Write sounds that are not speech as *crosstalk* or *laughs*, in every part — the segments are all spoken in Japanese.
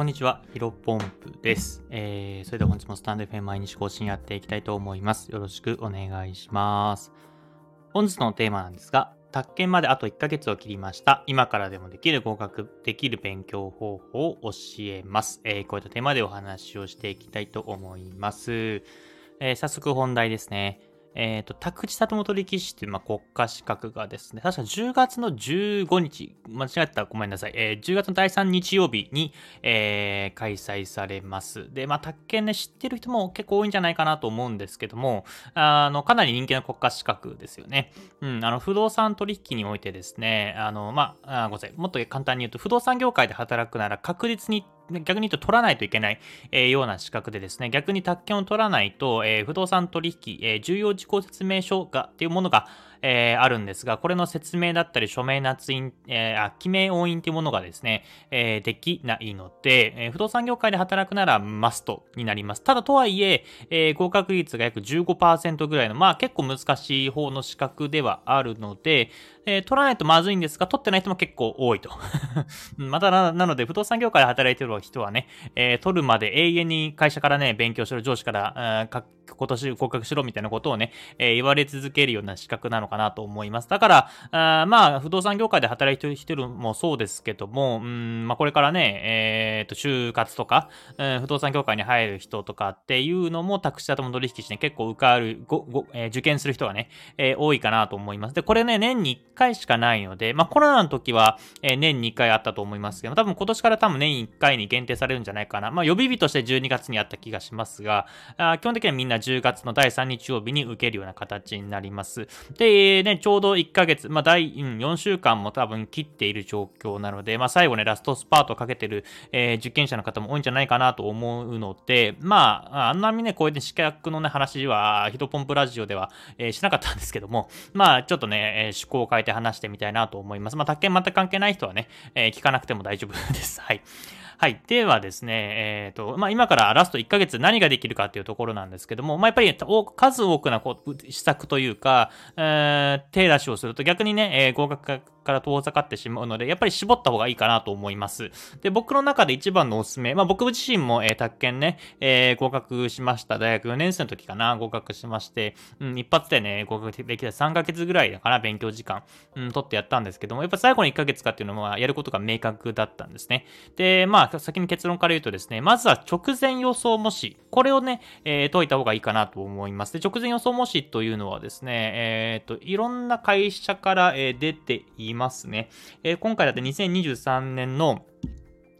こんにちは、ヒロポンプです。えー、それでは本日もスタンド FM 毎日更新やっていきたいと思います。よろしくお願いします。本日のテーマなんですが、宅建まであと1ヶ月を切りました。今からでもできる合格できる勉強方法を教えます。えー、こういったテーマでお話をしていきたいと思います。えー、早速本題ですね。えっ、ー、と、宅地里本力士っていう、まあ、国家資格がですね、確か10月の15日、間違ったらごめんなさい、えー、10月の第3日曜日に、えー、開催されます。で、まあ、宅建ね、知ってる人も結構多いんじゃないかなと思うんですけども、あの、かなり人気の国家資格ですよね。うん、あの、不動産取引においてですね、あの、まあ、あごめんなさい、もっと簡単に言うと、不動産業界で働くなら確実に逆に言うと取らないといけない、えー、ような資格でですね、逆に宅建を取らないと、えー、不動産取引、えー、重要事項説明書がっていうものが、えー、あるんですが、これの説明だったり、署名捺印、えー、記名押印というものがですね、えー、できないので、えー、不動産業界で働くならマストになります。ただとはいえ、えー、合格率が約15%ぐらいの、まあ結構難しい方の資格ではあるので、えー、取らないとまずいんですが、取ってない人も結構多いと。*laughs* またな、なので、不動産業界で働いてる人はね、えー、取るまで永遠に会社からね、勉強しろ、上司から、今年合格しろみたいなことをね、えー、言われ続けるような資格なのかなと思います。だから、あまあ、不動産業界で働いてる人もそうですけども、うんまあ、これからね、えー、と、就活とか、うん、不動産業界に入る人とかっていうのも、タクシーとも取引して、ね、結構受かる、ごごえー、受験する人がね、えー、多いかなと思います。で、これね、年に1回しかないので、まあ、コロナの時は、えー、年に1回あったと思いますけど、多分今年から多分年1回に限定されるんじゃないかな。まあ、予備日として12月にあった気がしますが、あ基本的にはみんな10月の第3日曜日に受けるような形になります。で、ね、ちょうど1ヶ月、まあ、第、4週間も多分切っている状況なので、まあ、最後ね、ラストスパートをかけてる、えー、受験者の方も多いんじゃないかなと思うので、まあ、あんなにね、こういう、ね、資格のね、話は、ヒトポンプラジオでは、えー、しなかったんですけども、まあ、ちょっとね、えー、思考を変えて話してみたいなと思います。まあ、宅建全く関係ない人はね、えー、聞かなくても大丈夫です。はい。はい。ではですね、えっ、ー、と、まあ、今からラスト1ヶ月何ができるかっていうところなんですけども、まあ、やっぱり数多くなこう施策というか、えー、手出しをすると逆にね、えー、合格から遠ざかってしまうので、やっぱり絞った方がいいかなと思います。で、僕の中で一番のおすすめ、まあ僕自身も、えー、宅建ね、えー、合格しました。大学4年生の時かな、合格しまして、うん、一発でね、合格できた3ヶ月ぐらいだから、勉強時間、うん、取ってやったんですけども、やっぱ最後の1ヶ月かっていうのは、やることが明確だったんですね。で、まあ、先に結論から言うとですね、まずは直前予想模試。これをね、えー、解いた方がいいかなと思います。で、直前予想模試というのはですね、えっ、と、いろんな会社から、えー、出ていますね。えー、今回だって2023年の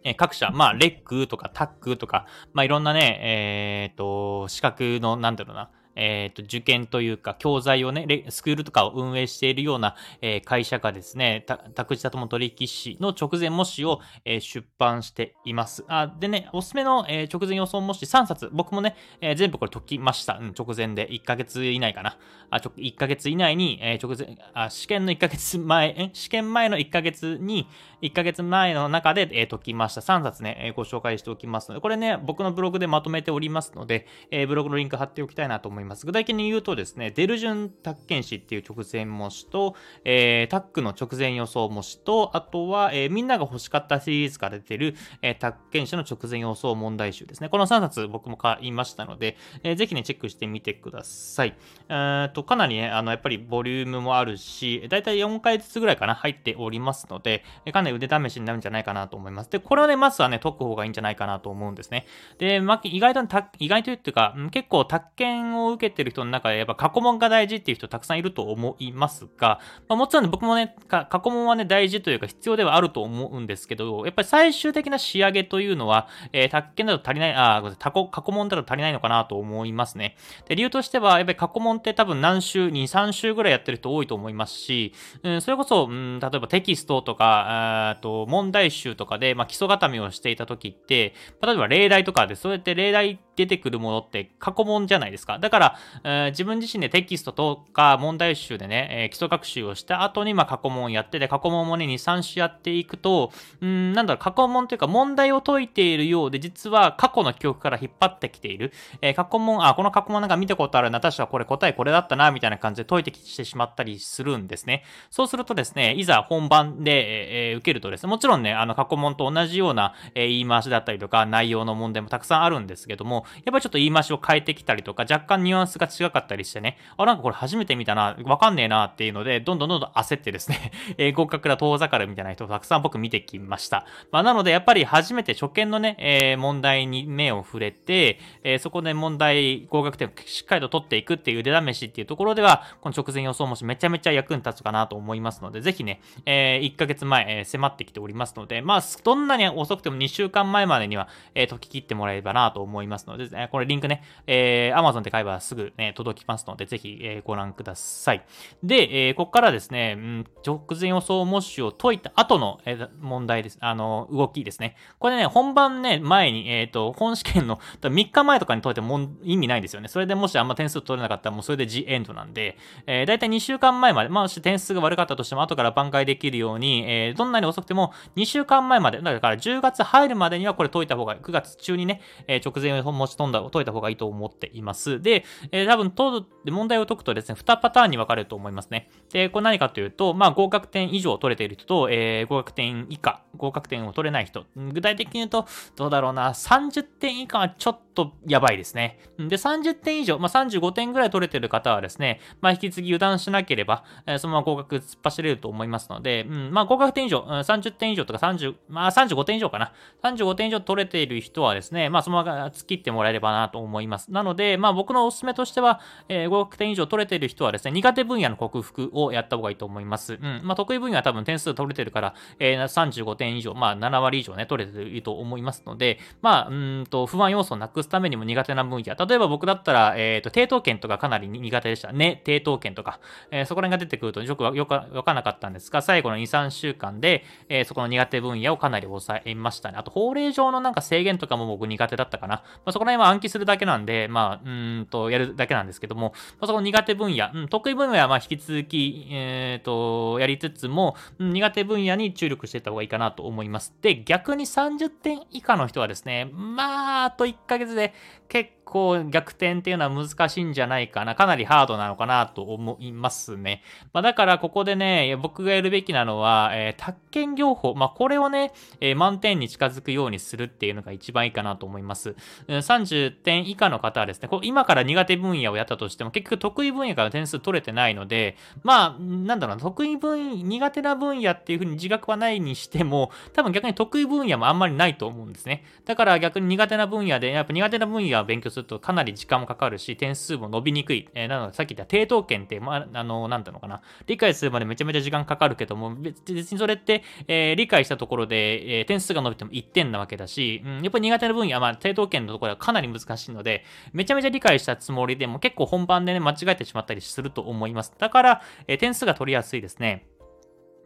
え各社、まあ、レックとかタックとか、まあ、いろんなね、えっ、ー、と、資格の、なんだろうな、えっ、ー、と、受験というか、教材をね、スクールとかを運営しているような、えー、会社がですね、宅地里も取引士の直前模試を、えー、出版しています。あでね、おすすめの、え直前予想模試3冊、僕もね、え全部これ解きました。うん、直前で1ヶ月以内かな。あ、ちょ1ヶ月以内に、え直前あ、試験の1ヶ月前、え試験前の1ヶ月に、1ヶ月前の中で、え解きました。3冊ね、えご紹介しておきますので、これね、僕のブログでまとめておりますので、えブログのリンク貼っておきたいなと思います。具体的に言うとですね、デルジュン宅建士っていう直前模試と、えー、タックの直前予想模試と、あとは、えー、みんなが欲しかったシリーズから出てる、えー、宅建士の直前予想問題集ですね。この3冊僕も買いましたので、えー、ぜひね、チェックしてみてください。えー、と、かなりね、あの、やっぱりボリュームもあるし、だいたい4回ずつぐらいかな、入っておりますので、かなり腕試しになるんじゃないかなと思います。で、これはね、まずはね、解く方がいいんじゃないかなと思うんですね。で、まあ、意外と、意外というか、結構宅建を受けてる人の中でやっぱ過去問が大事っていう人たくさんいると思いますが、まあ、もちろん、僕もね、過去問はね、大事というか必要ではあると思うんですけど、やっぱり最終的な仕上げというのは、えー、宅建だと足りない、あ、過去、過去問だと足りないのかなと思いますね。で、理由としては、やっぱり過去問って多分何週、2、3週ぐらいやってる人多いと思いますし、うん、それこそ、うん、例えばテキストとか、あと問題集とかで、まあ、基礎固めをしていた時って、例えば例題とかで、そうやって例題出てくるものって過去問じゃないですか。だから、えー、自分自身でテキストとか問題集でね、えー、基礎学習をした後に、まあ、過去問やってて、過去問もね、2、3種やっていくと、うん、なんだろう、過去問というか問題を解いているようで、実は過去の記憶から引っ張ってきている。えー、過去問、あ、この過去問なんか見たことあるな、確かこれ答えこれだったな、みたいな感じで解いてきてしまったりするんですね。そうするとですね、いざ本番で、えー、受けるとですね、もちろんね、あの過去問と同じような、え、言い回しだったりとか、内容の問題もたくさんあるんですけども、やっぱりちょっと言い回しを変えてきたりとか、若干ニュアンスが違かったりしてね、あ、なんかこれ初めて見たな、わかんねえなっていうので、どんどんどんどん焦ってですね、*laughs* え、合格だ遠ざかるみたいな人をたくさん僕見てきました。まあ、なので、やっぱり初めて初見のね、え、問題に目を触れて、え、そこで問題、合格点をしっかりと取っていくっていう腕試しっていうところでは、この直前予想模試めちゃめちゃ役に立つかなと思いますので、ぜひね、え、1ヶ月前、えー、迫ってきておりますので、まあ、どんなに遅くても2週間前までには、えー、解き切ってもらえればなと思いますので、えー、これリンクね、えー、Amazon で買えばすぐね、届きますので、ぜひ、えー、ご覧ください。で、えー、ここからですね、うん、直前予想模試を解いた後の、えー、問題です。あの、動きですね。これね、本番ね、前に、えっ、ー、と、本試験の *laughs* 3日前とかに解いても意味ないんですよね。それでもしあんま点数取れなかったら、もうそれで G エンドなんで、えー、だいたい2週間前まで、まあ、し点数が悪かったとしても、後から挽回できるように、えー、どんなに遅くても、2週間前まで、だから10月入るまでにはこれ解いた方が、9月中にね、え、直前を持ち飛んだ、解いた方がいいと思っています。で、え、多分、問問題を解くとですね、2パターンに分かれると思いますね。で、これ何かというと、まあ、合格点以上取れている人と、えー、合格点以下、合格点を取れない人。具体的に言うと、どうだろうな、30点以下はちょっとやばいですね。で、30点以上、まあ、35点ぐらい取れてる方はですね、まあ、引き継ぎ油断しなければ、えー、そのまま合格突っ走れると思いますので、うん、まあ、合格点以上、30点以上とか30、まあ、35点以上かな。35点以上取れている人はですね、まあ、そのまま突っ切ってもらえればなと思います。なので、まあ、僕のおすすめとしては、えー、合格点以上取れている人はですね、苦手分野の克服をやった方がいいと思います。うん。まあ、得意分野は多分点数取れてるから、えー、35点以上、まあ、7割以上ね、取れていると思いますので、まあ、うんと、不安要素をなくすためにも苦手な分野。例えば僕だったら、えっ、ー、と、低等圏とかかなり苦手でした。ね、低等圏とか。えー、そこら辺が出てくるとよくよくわかなかったんですが、最後の2、3週間で、えー、そこの苦手分野をかなり抑えましたね。あと、法令上のなんか制限とかも僕苦手だったかな。まあ、そこら辺は暗記するだけなんで、まあ、うんと、やるだけなんですけども、まあ、そこの苦手分野、うん、得意分野はまあ引き続き、えっ、ー、と、やりつつも、うん、苦手分野に注力していった方がいいかなと思います。で、逆に30点以下の人はですね、まあ、あと1ヶ月で結構逆転っていうのは難しいんじゃないかな。かなりハードなのかなと思いますね。まあ、だからここでね、僕がやるべきなのは、えー、宅建業法。まあ、これをね、えー、満点に近づくようにするっていうのが一番いいかなと思います。30点以下の方はですね、こ今から苦手分野をやったとしても、結局得意分野から点数取れてないので、まあ、なんだろうな、得意分、苦手な分野っていうふうに自覚はないにしても、多分逆に得意分野もあんまりないと思うんですね。だから逆に苦手な分野で、やっぱ苦手な分野を勉強するとかなり時間もかかるし、点数も伸びにくい。えー、なので、さっき言った低等圏って、まあ、あの、なんていうのかな。理解するまでめちゃめちゃ時間かかるけども、別にそれって、えー、理解したところで、えー、点数が伸びても1点なわけだし、うん、やっぱり苦手な分野は、まあ、低等圏のところではかなり難しいので、めちゃめちゃ理解したつもりでも結構本番でね、間違えてしまったりすると思います。だから、えー、点数が取りやすいですね。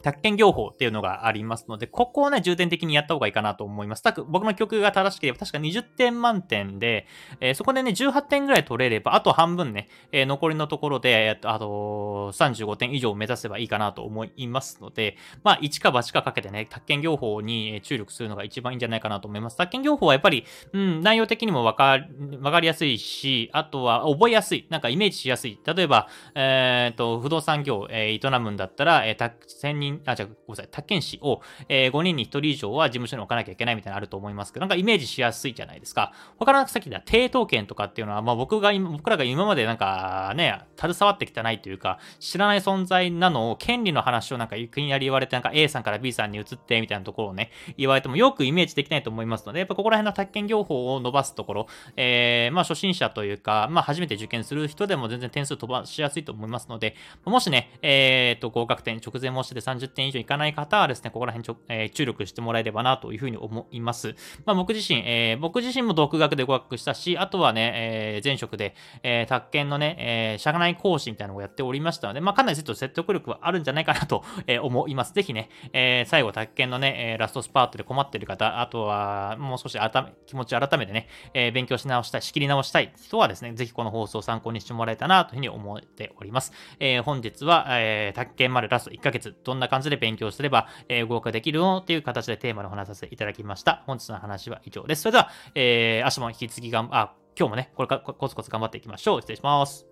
宅建業法っていうのがありますので、ここをね、重点的にやった方がいいかなと思います。たく僕の曲が正しければ確か20点満点で、えー、そこでね、18点ぐらい取れれば、あと半分ね、えー、残りのところで、あと35点以上を目指せばいいかなと思いますので、まあ、1か8かかけてね、宅建業法に注力するのが一番いいんじゃないかなと思います。宅建業法はやっぱり、うん、内容的にもわかわかりやすいし、あとは覚えやすい。なんかイメージしやすい。例えば、えっ、と、不動産業、え、営むんだったら、えー、専任あ、じゃごめんなさい、宅建士を、えー、5人に1人以上は事務所に置かなきゃいけないみたいなのあると思いますけど、なんかイメージしやすいじゃないですか。他のさっき言った低等権とかっていうのは、まあ僕が、僕らが今までなんかね、携わってきてないというか、知らない存在なのを、権利の話をなんかいきなり言われて、なんか A さんから B さんに移ってみたいなところをね、言われてもよくイメージできないと思いますので、やっぱここら辺の宅建業法を伸ばすところ、えー、まあ初心者というか、まあ初めて受験する人でも全然点数飛ばしやすいと思いますので、もしね、えー、と、合格点直前模試で30 30点以上いかない方はですね、ここら辺ちょ、えー、注力してもらえればなというふうに思います。まあ、僕自身、えー、僕自身も独学で語学したし、あとはね、えー、前職で、えー、宅建のね、えー、社内講師みたいなのをやっておりましたので、まあ、かなりちょっと説得力はあるんじゃないかなと、*laughs* えー、思います。ぜひね、えー、最後、宅建のね、えラストスパートで困っている方、あとは、もう少し改め、気持ち改めてね、えー、勉強し直したい、仕切り直したい人はですね、ぜひこの放送を参考にしてもらえたなというふうに思っております。えー、本日は、えー、宅建までラスト1ヶ月、どんなな感じで勉強すれば、えー、合格できるのっていう形でテーマのお話させていただきました。本日の話は以上です。それでは、えー、明日も引き続きがん、あ、今日もね、これからコツコツ頑張っていきましょう。失礼します。